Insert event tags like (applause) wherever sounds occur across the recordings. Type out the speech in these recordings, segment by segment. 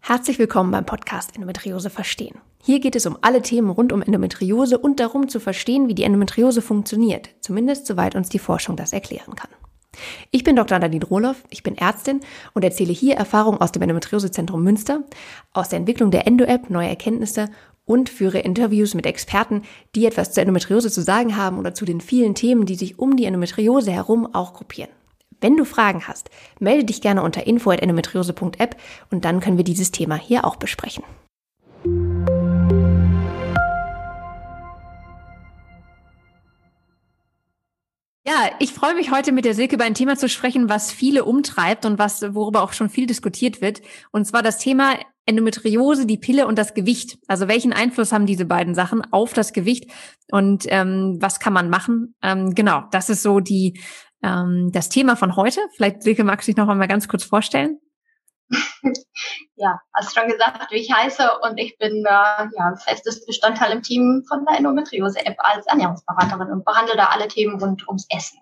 Herzlich willkommen beim Podcast Endometriose verstehen. Hier geht es um alle Themen rund um Endometriose und darum zu verstehen, wie die Endometriose funktioniert, zumindest soweit uns die Forschung das erklären kann. Ich bin Dr. Nadine Rohloff, ich bin Ärztin und erzähle hier Erfahrungen aus dem Endometriosezentrum Münster, aus der Entwicklung der Endo-App, neue Erkenntnisse und führe Interviews mit Experten, die etwas zur Endometriose zu sagen haben oder zu den vielen Themen, die sich um die Endometriose herum auch gruppieren. Wenn du Fragen hast, melde dich gerne unter info.endometriose.app und dann können wir dieses Thema hier auch besprechen. Ja, ich freue mich heute mit der Silke über ein Thema zu sprechen, was viele umtreibt und was, worüber auch schon viel diskutiert wird. Und zwar das Thema Endometriose, die Pille und das Gewicht. Also welchen Einfluss haben diese beiden Sachen auf das Gewicht und ähm, was kann man machen? Ähm, genau, das ist so die ähm, das Thema von heute. Vielleicht Silke magst du dich noch einmal ganz kurz vorstellen. (laughs) ja, hast schon gesagt, wie ich heiße und ich bin äh, ja festes Bestandteil im Team von der Endometriose-App als Ernährungsberaterin und behandle da alle Themen rund ums Essen.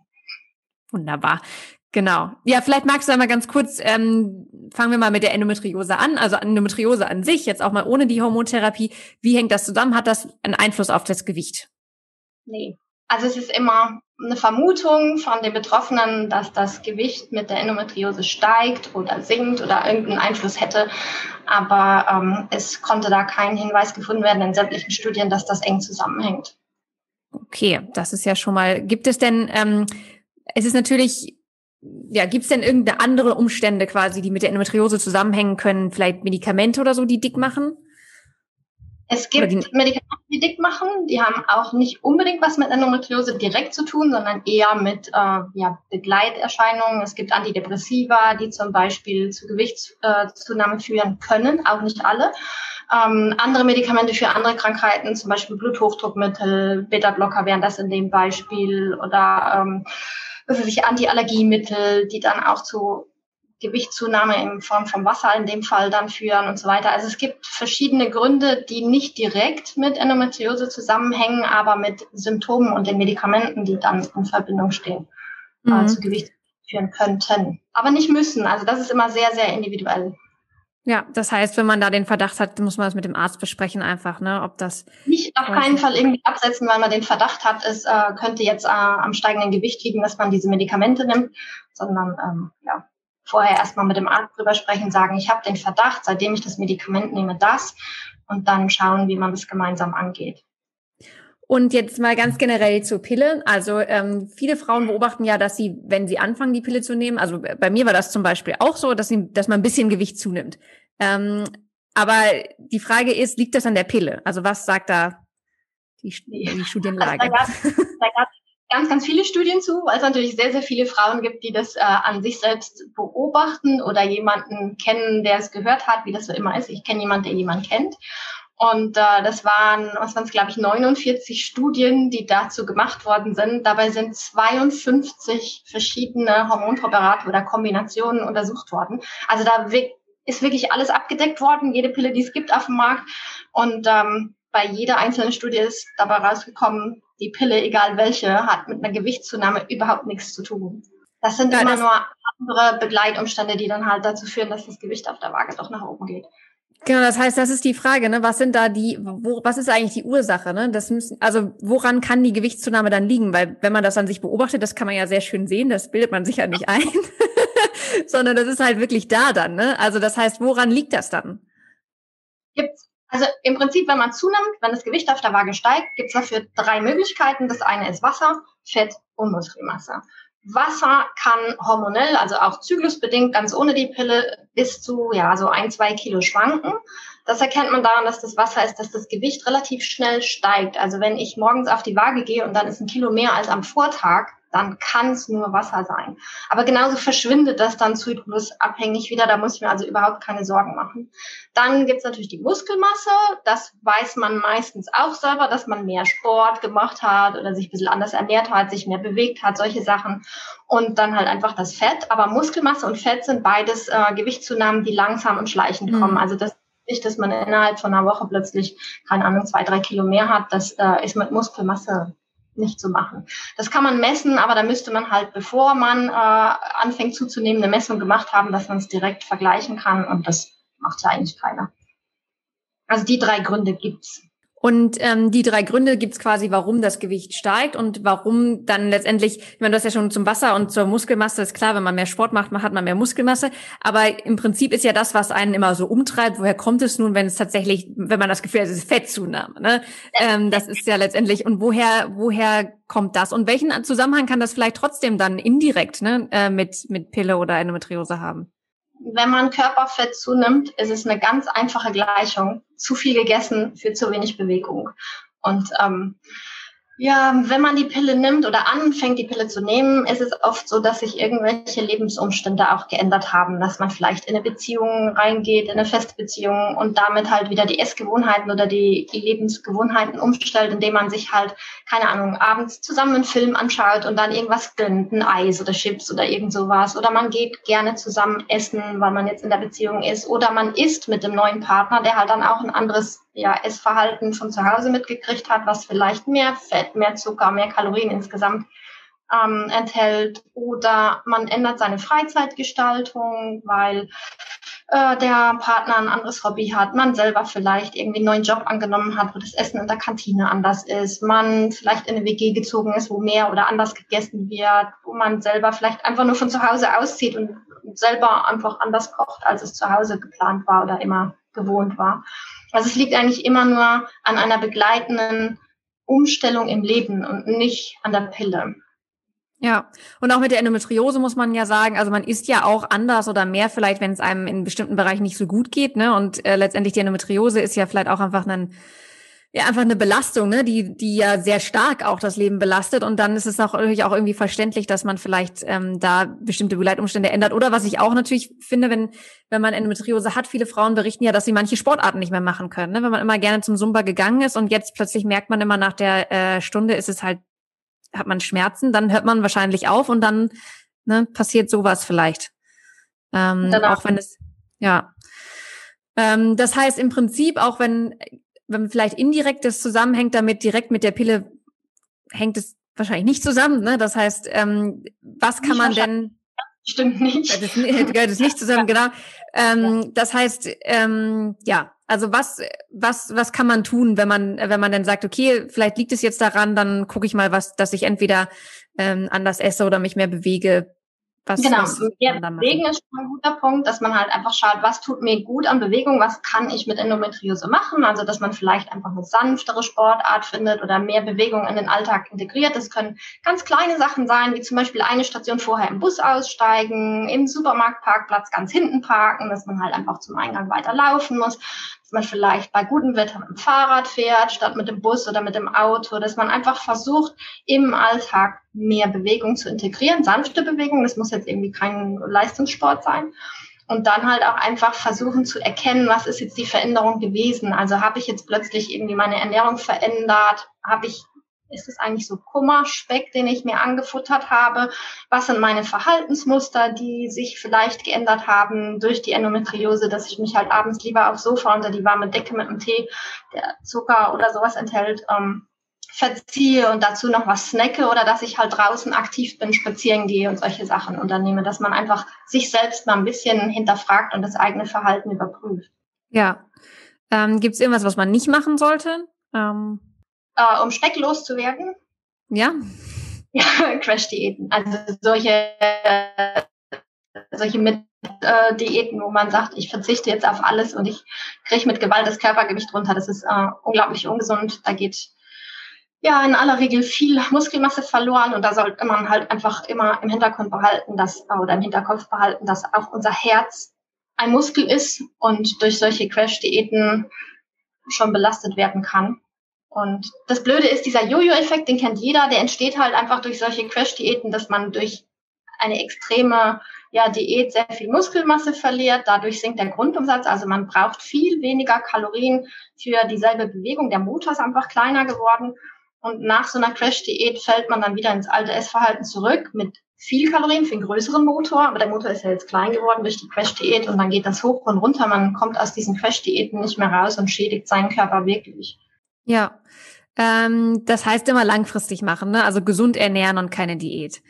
Wunderbar. Genau. Ja, vielleicht magst du einmal ganz kurz, ähm, fangen wir mal mit der Endometriose an. Also Endometriose an sich, jetzt auch mal ohne die Hormontherapie. Wie hängt das zusammen? Hat das einen Einfluss auf das Gewicht? Nee. Also es ist immer eine Vermutung von den Betroffenen, dass das Gewicht mit der Endometriose steigt oder sinkt oder irgendeinen Einfluss hätte. Aber ähm, es konnte da kein Hinweis gefunden werden in sämtlichen Studien, dass das eng zusammenhängt. Okay, das ist ja schon mal. Gibt es denn, ähm, es ist natürlich, ja, gibt es denn irgendeine andere Umstände quasi, die mit der Endometriose zusammenhängen können? Vielleicht Medikamente oder so, die dick machen? Es gibt Medikamente, die dick machen, die haben auch nicht unbedingt was mit Endometriose direkt zu tun, sondern eher mit äh, ja, Begleiterscheinungen. Es gibt Antidepressiva, die zum Beispiel zu Gewichtszunahme führen können, auch nicht alle. Ähm, andere Medikamente für andere Krankheiten, zum Beispiel Bluthochdruckmittel, Beta-Blocker wären das in dem Beispiel oder ähm, Antiallergiemittel, die dann auch zu Gewichtszunahme in Form von Wasser in dem Fall dann führen und so weiter. Also es gibt verschiedene Gründe, die nicht direkt mit Endometriose zusammenhängen, aber mit Symptomen und den Medikamenten, die dann in Verbindung stehen, äh, mhm. äh, zu Gewicht führen könnten. Aber nicht müssen. Also das ist immer sehr, sehr individuell. Ja, das heißt, wenn man da den Verdacht hat, muss man das mit dem Arzt besprechen einfach, ne, ob das nicht auf keinen Fall irgendwie absetzen, weil man den Verdacht hat, es äh, könnte jetzt äh, am steigenden Gewicht liegen, dass man diese Medikamente nimmt, sondern ähm, ja, vorher erstmal mit dem Arzt drüber sprechen, sagen, ich habe den Verdacht, seitdem ich das Medikament nehme, das und dann schauen, wie man das gemeinsam angeht. Und jetzt mal ganz generell zur Pille. Also ähm, viele Frauen beobachten ja, dass sie, wenn sie anfangen, die Pille zu nehmen, also bei mir war das zum Beispiel auch so, dass, sie, dass man ein bisschen Gewicht zunimmt. Ähm, aber die Frage ist, liegt das an der Pille? Also was sagt da die, die Studienlage? Also da gab ganz, ganz viele Studien zu, weil es natürlich sehr, sehr viele Frauen gibt, die das äh, an sich selbst beobachten oder jemanden kennen, der es gehört hat, wie das so immer ist. Ich kenne jemanden, der jemanden kennt. Und äh, das waren, was waren es, glaube ich, 49 Studien, die dazu gemacht worden sind. Dabei sind 52 verschiedene Hormonpräparate oder Kombinationen untersucht worden. Also da ist wirklich alles abgedeckt worden, jede Pille, die es gibt auf dem Markt. Und ähm, bei jeder einzelnen Studie ist dabei rausgekommen, die Pille, egal welche, hat mit einer Gewichtszunahme überhaupt nichts zu tun. Das sind ja, immer das nur andere Begleitumstände, die dann halt dazu führen, dass das Gewicht auf der Waage doch nach oben geht. Genau, das heißt, das ist die Frage, ne? Was sind da die, wo, was ist eigentlich die Ursache, ne? Das müssen, also woran kann die Gewichtszunahme dann liegen? Weil wenn man das an sich beobachtet, das kann man ja sehr schön sehen, das bildet man sicher nicht ein, (laughs) sondern das ist halt wirklich da dann, ne? Also das heißt, woran liegt das dann? Gibt's also im Prinzip, wenn man zunimmt, wenn das Gewicht auf der Waage steigt, gibt es dafür drei Möglichkeiten. Das eine ist Wasser, Fett und Muskelmasse. Wasser kann hormonell, also auch zyklusbedingt, ganz ohne die Pille, bis zu ja so ein, zwei Kilo schwanken. Das erkennt man daran, dass das Wasser ist, dass das Gewicht relativ schnell steigt. Also wenn ich morgens auf die Waage gehe und dann ist ein Kilo mehr als am Vortag, dann kann es nur Wasser sein. Aber genauso verschwindet das dann zyklusabhängig wieder. Da muss ich mir also überhaupt keine Sorgen machen. Dann gibt's natürlich die Muskelmasse. Das weiß man meistens auch selber, dass man mehr Sport gemacht hat oder sich ein bisschen anders ernährt hat, sich mehr bewegt hat, solche Sachen. Und dann halt einfach das Fett. Aber Muskelmasse und Fett sind beides äh, Gewichtszunahmen, die langsam und schleichend mhm. kommen. Also das nicht, dass man innerhalb von einer Woche plötzlich, keine Ahnung, zwei, drei Kilo mehr hat. Das äh, ist mit Muskelmasse nicht zu machen. Das kann man messen, aber da müsste man halt, bevor man äh, anfängt zuzunehmen, eine Messung gemacht haben, dass man es direkt vergleichen kann und das macht ja eigentlich keiner. Also die drei Gründe gibt's. Und ähm, die drei Gründe gibt's quasi, warum das Gewicht steigt und warum dann letztendlich, ich meine, du hast ja schon zum Wasser und zur Muskelmasse, ist klar, wenn man mehr Sport macht, hat man mehr Muskelmasse. Aber im Prinzip ist ja das, was einen immer so umtreibt. Woher kommt es nun, wenn es tatsächlich, wenn man das Gefühl hat, es ist Fettzunahme? Ne? Ähm, das ist ja letztendlich, und woher, woher kommt das? Und welchen Zusammenhang kann das vielleicht trotzdem dann indirekt ne, äh, mit, mit Pille oder Endometriose haben? wenn man Körperfett zunimmt, ist es eine ganz einfache Gleichung. Zu viel gegessen für zu wenig Bewegung. Und ähm, ja, wenn man die Pille nimmt oder anfängt, die Pille zu nehmen, ist es oft so, dass sich irgendwelche Lebensumstände auch geändert haben, dass man vielleicht in eine Beziehung reingeht, in eine feste Beziehung und damit halt wieder die Essgewohnheiten oder die, die Lebensgewohnheiten umstellt, indem man sich halt, keine Ahnung, abends zusammen einen Film anschaut und dann irgendwas gönnt, ein Eis oder Chips oder irgend sowas. Oder man geht gerne zusammen essen, weil man jetzt in der Beziehung ist. Oder man isst mit dem neuen Partner, der halt dann auch ein anderes ja, Essverhalten von zu Hause mitgekriegt hat, was vielleicht mehr Fett, mehr Zucker, mehr Kalorien insgesamt ähm, enthält. Oder man ändert seine Freizeitgestaltung, weil äh, der Partner ein anderes Hobby hat, man selber vielleicht irgendwie einen neuen Job angenommen hat, wo das Essen in der Kantine anders ist, man vielleicht in eine WG gezogen ist, wo mehr oder anders gegessen wird, wo man selber vielleicht einfach nur von zu Hause auszieht und selber einfach anders kocht, als es zu Hause geplant war oder immer gewohnt war. Also es liegt eigentlich immer nur an einer begleitenden Umstellung im Leben und nicht an der Pille. Ja, und auch mit der Endometriose muss man ja sagen, also man isst ja auch anders oder mehr vielleicht, wenn es einem in bestimmten Bereichen nicht so gut geht, ne? Und äh, letztendlich die Endometriose ist ja vielleicht auch einfach ein ja einfach eine Belastung, ne, die die ja sehr stark auch das Leben belastet. Und dann ist es auch natürlich auch irgendwie verständlich, dass man vielleicht ähm, da bestimmte Begleitumstände ändert. Oder was ich auch natürlich finde, wenn wenn man Endometriose hat, viele Frauen berichten ja, dass sie manche Sportarten nicht mehr machen können, ne, wenn man immer gerne zum Zumba gegangen ist und jetzt plötzlich merkt man immer nach der äh, Stunde ist es halt hat man Schmerzen, dann hört man wahrscheinlich auf und dann ne, passiert sowas vielleicht, ähm, auch wenn es ja. Ähm, das heißt im Prinzip, auch wenn wenn vielleicht indirekt das zusammenhängt damit, direkt mit der Pille hängt es wahrscheinlich nicht zusammen. Ne? Das heißt, ähm, was kann man denn? Stimmt nicht. Das gehört es nicht zusammen, (laughs) genau. Ähm, ja. Das heißt, ähm, ja, also was, was, was kann man tun, wenn man, wenn man dann sagt, okay, vielleicht liegt es jetzt daran, dann gucke ich mal, was, dass ich entweder ähm, anders esse oder mich mehr bewege. Was, genau. Was ja, Bewegen ist schon ein guter Punkt, dass man halt einfach schaut, was tut mir gut an Bewegung, was kann ich mit Endometriose machen. Also, dass man vielleicht einfach eine sanftere Sportart findet oder mehr Bewegung in den Alltag integriert. Das können ganz kleine Sachen sein, wie zum Beispiel eine Station vorher im Bus aussteigen, im Supermarktparkplatz ganz hinten parken, dass man halt einfach zum Eingang weiter laufen muss man vielleicht bei gutem Wetter mit dem Fahrrad fährt, statt mit dem Bus oder mit dem Auto, dass man einfach versucht, im Alltag mehr Bewegung zu integrieren, sanfte Bewegung, das muss jetzt irgendwie kein Leistungssport sein. Und dann halt auch einfach versuchen zu erkennen, was ist jetzt die Veränderung gewesen. Also habe ich jetzt plötzlich irgendwie meine Ernährung verändert? Habe ich ist es eigentlich so Kummerspeck, den ich mir angefuttert habe? Was sind meine Verhaltensmuster, die sich vielleicht geändert haben durch die Endometriose, dass ich mich halt abends lieber aufs Sofa unter die warme Decke mit einem Tee, der Zucker oder sowas enthält, ähm, verziehe und dazu noch was snacke oder dass ich halt draußen aktiv bin, spazieren gehe und solche Sachen unternehme, dass man einfach sich selbst mal ein bisschen hinterfragt und das eigene Verhalten überprüft. Ja. Ähm, Gibt es irgendwas, was man nicht machen sollte? Ähm äh, um Speck loszuwerden. Ja. (laughs) Ja, Crash-Diäten. Also solche, solche mit äh, Diäten, wo man sagt, ich verzichte jetzt auf alles und ich kriege mit Gewalt das Körpergewicht runter. Das ist äh, unglaublich ungesund. Da geht ja in aller Regel viel Muskelmasse verloren und da sollte man halt einfach immer im Hintergrund behalten, dass oder im Hinterkopf behalten, dass auch unser Herz ein Muskel ist und durch solche Crash-Diäten schon belastet werden kann. Und das Blöde ist, dieser Jojo-Effekt, den kennt jeder, der entsteht halt einfach durch solche Crash-Diäten, dass man durch eine extreme ja, Diät sehr viel Muskelmasse verliert. Dadurch sinkt der Grundumsatz. Also man braucht viel weniger Kalorien für dieselbe Bewegung. Der Motor ist einfach kleiner geworden. Und nach so einer Crash-Diät fällt man dann wieder ins alte Essverhalten zurück mit viel Kalorien für einen größeren Motor. Aber der Motor ist ja jetzt klein geworden durch die Crash-Diät und dann geht das hoch und runter. Man kommt aus diesen Crash-Diäten nicht mehr raus und schädigt seinen Körper wirklich. Ja. Ähm, das heißt immer langfristig machen, ne? Also gesund ernähren und keine Diät.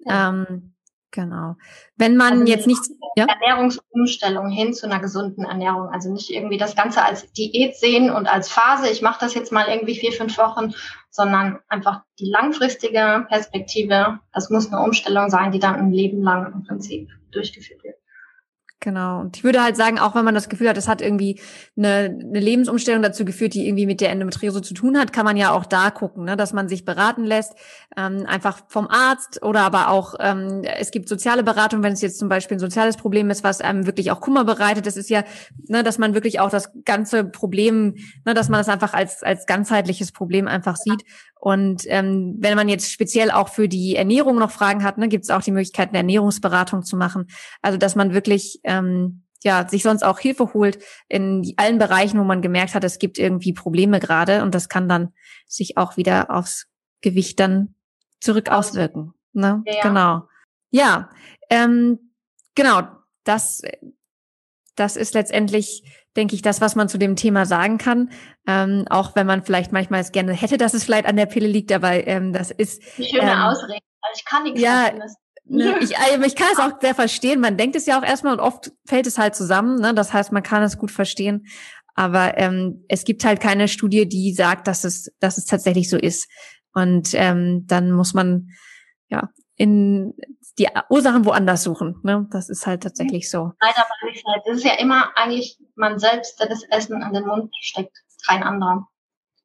Ja. Ähm, Genau. Wenn man also jetzt nicht ja? Ernährungsumstellung hin zu einer gesunden Ernährung, also nicht irgendwie das Ganze als Diät sehen und als Phase, ich mache das jetzt mal irgendwie vier, fünf Wochen, sondern einfach die langfristige Perspektive, das muss eine Umstellung sein, die dann ein Leben lang im Prinzip durchgeführt wird. Genau. Und ich würde halt sagen, auch wenn man das Gefühl hat, es hat irgendwie eine, eine Lebensumstellung dazu geführt, die irgendwie mit der Endometriose zu tun hat, kann man ja auch da gucken, ne, dass man sich beraten lässt, ähm, einfach vom Arzt oder aber auch, ähm, es gibt soziale Beratung, wenn es jetzt zum Beispiel ein soziales Problem ist, was einem wirklich auch Kummer bereitet. Das ist ja, ne, dass man wirklich auch das ganze Problem, ne, dass man das einfach als, als ganzheitliches Problem einfach sieht und ähm, wenn man jetzt speziell auch für die Ernährung noch Fragen hat, ne, gibt es auch die Möglichkeit, eine Ernährungsberatung zu machen. Also dass man wirklich ähm, ja sich sonst auch Hilfe holt in allen Bereichen, wo man gemerkt hat, es gibt irgendwie Probleme gerade und das kann dann sich auch wieder aufs Gewicht dann zurück auswirken. Ne? Ja. Genau. Ja, ähm, genau. Das das ist letztendlich, denke ich, das, was man zu dem Thema sagen kann. Ähm, auch wenn man vielleicht manchmal es gerne hätte, dass es vielleicht an der Pille liegt, aber ähm, das ist. Die schöne ähm, Ausrede. Also ich kann nichts ja, Ne, ich, also ich kann es auch sehr verstehen. Man denkt es ja auch erstmal und oft fällt es halt zusammen. Ne? Das heißt, man kann es gut verstehen. Aber ähm, es gibt halt keine Studie, die sagt, dass es, dass es tatsächlich so ist. Und ähm, dann muss man ja in die Ursachen woanders suchen. Ne? Das ist halt tatsächlich so. Leider meine ich halt. Es ist ja immer eigentlich man selbst, der das Essen an den Mund steckt, kein anderer.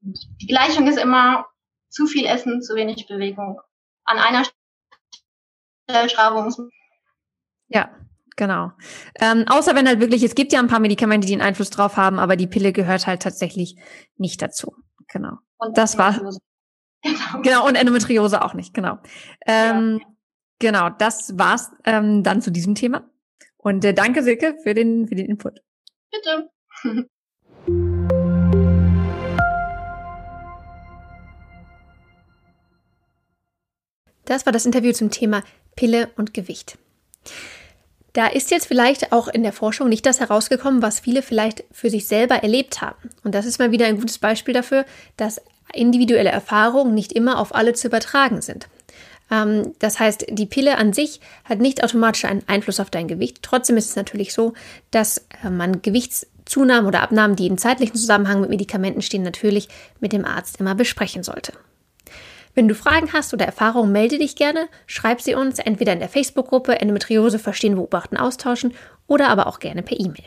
Die Gleichung ist immer zu viel Essen, zu wenig Bewegung. An einer Muss man. Ja, genau. Ähm, außer wenn halt wirklich, es gibt ja ein paar Medikamente, die einen Einfluss drauf haben, aber die Pille gehört halt tatsächlich nicht dazu. Genau. Und das war. (laughs) Genau. genau, und Endometriose auch nicht, genau. Ähm, ja. Genau, das war's ähm, dann zu diesem Thema. Und äh, danke, Silke, für den, für den Input. Bitte. (laughs) Das war das Interview zum Thema Pille und Gewicht. Da ist jetzt vielleicht auch in der Forschung nicht das herausgekommen, was viele vielleicht für sich selber erlebt haben. Und das ist mal wieder ein gutes Beispiel dafür, dass individuelle Erfahrungen nicht immer auf alle zu übertragen sind. Ähm, das heißt, die Pille an sich hat nicht automatisch einen Einfluss auf dein Gewicht. Trotzdem ist es natürlich so, dass äh, man Gewichtszunahmen oder Abnahmen, die im zeitlichen Zusammenhang mit Medikamenten stehen, natürlich mit dem Arzt immer besprechen sollte. Wenn du Fragen hast oder Erfahrungen, melde dich gerne, schreib sie uns entweder in der Facebook-Gruppe Endometriose verstehen, beobachten, austauschen oder aber auch gerne per E-Mail.